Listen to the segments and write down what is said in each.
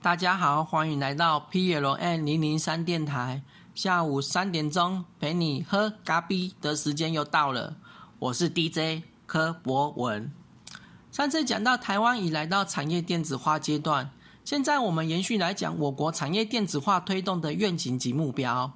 大家好，欢迎来到 P L N 零零三电台。下午三点钟陪你喝咖啡的时间又到了，我是 DJ 柯博文。上次讲到台湾已来到产业电子化阶段，现在我们延续来讲我国产业电子化推动的愿景及目标。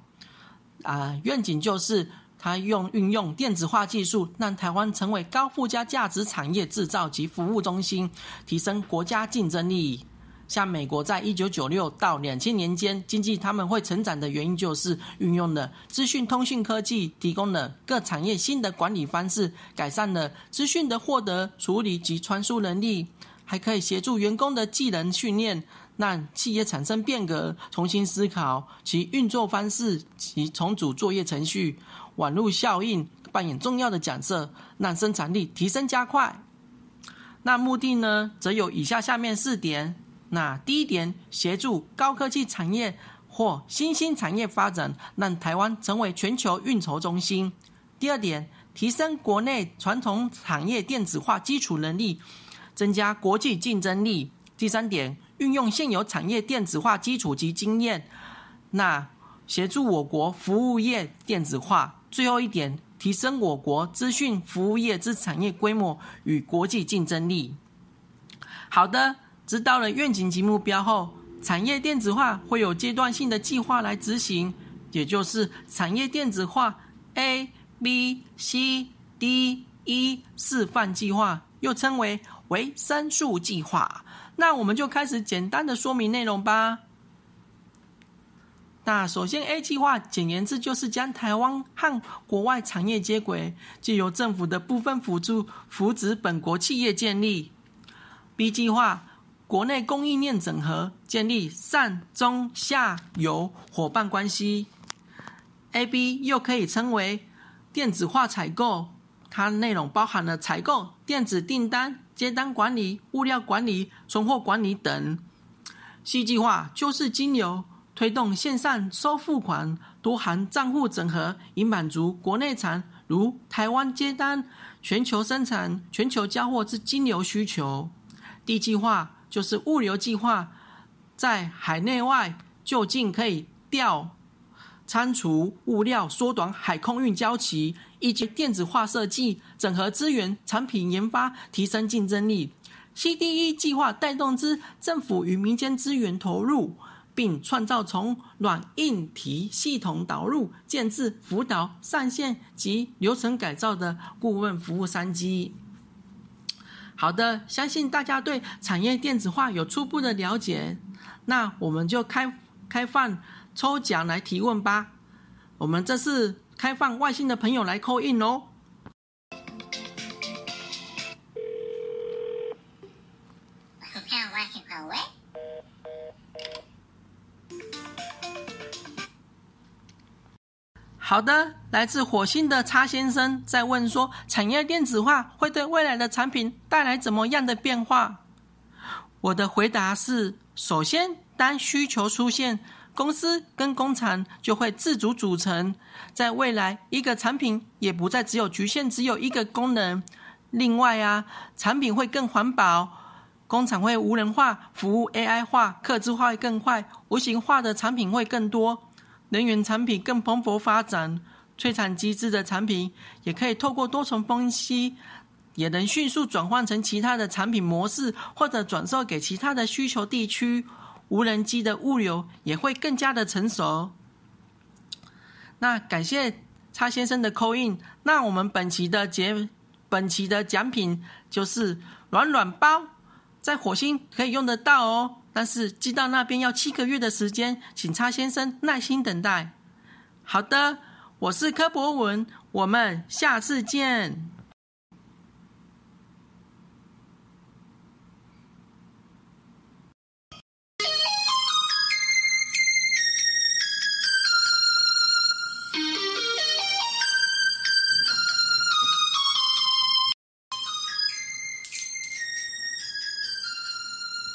啊，愿景就是它用运用电子化技术，让台湾成为高附加价值产业制造及服务中心，提升国家竞争力。像美国在一九九六到两千年间，经济他们会成长的原因，就是运用了资讯通讯科技，提供了各产业新的管理方式，改善了资讯的获得、处理及传输能力，还可以协助员工的技能训练，让企业产生变革，重新思考其运作方式及重组作业程序，网络效应扮演重要的角色，让生产力提升加快。那目的呢，则有以下下面四点。那第一点，协助高科技产业或新兴产业发展，让台湾成为全球运筹中心。第二点，提升国内传统产业电子化基础能力，增加国际竞争力。第三点，运用现有产业电子化基础及经验，那协助我国服务业电子化。最后一点，提升我国资讯服务业之产业规模与国际竞争力。好的。知道了愿景及目标后，产业电子化会有阶段性的计划来执行，也就是产业电子化 A、B、C、D、E 示范计划，又称为维生素计划。那我们就开始简单的说明内容吧。那首先 A 计划，简言之就是将台湾和国外产业接轨，借由政府的部分辅助扶植本国企业建立。B 计划。国内供应链整合，建立上中下游伙伴关系。A B 又可以称为电子化采购，它内容包含了采购、电子订单、接单管理、物料管理、存货管理等。C 计划就是金流，推动线上收付款、多行账户整合，以满足国内产如台湾接单、全球生产、全球交货之金流需求。D 计划。就是物流计划，在海内外就近可以调仓储物料，缩短海空运交期，以及电子化设计，整合资源，产品研发，提升竞争力。CDE 计划带动之政府与民间资源投入，并创造从软硬体系统导入、建制、辅导、上线及流程改造的顾问服务商机。好的，相信大家对产业电子化有初步的了解，那我们就开开放抽奖来提问吧。我们这次开放外星的朋友来扣印哦。好的，来自火星的叉先生在问说：产业电子化会对未来的产品带来怎么样的变化？我的回答是：首先，当需求出现，公司跟工厂就会自主组成，在未来，一个产品也不再只有局限只有一个功能。另外啊，产品会更环保，工厂会无人化，服务 AI 化，客制化会更快，无形化的产品会更多。能源产品更蓬勃发展，催产机制的产品也可以透过多重分析，也能迅速转换成其他的产品模式，或者转售给其他的需求地区。无人机的物流也会更加的成熟。那感谢叉先生的扣印。那我们本期的节，本期的奖品就是软软包，在火星可以用得到哦。但是寄到那边要七个月的时间，请差先生耐心等待。好的，我是柯博文，我们下次见。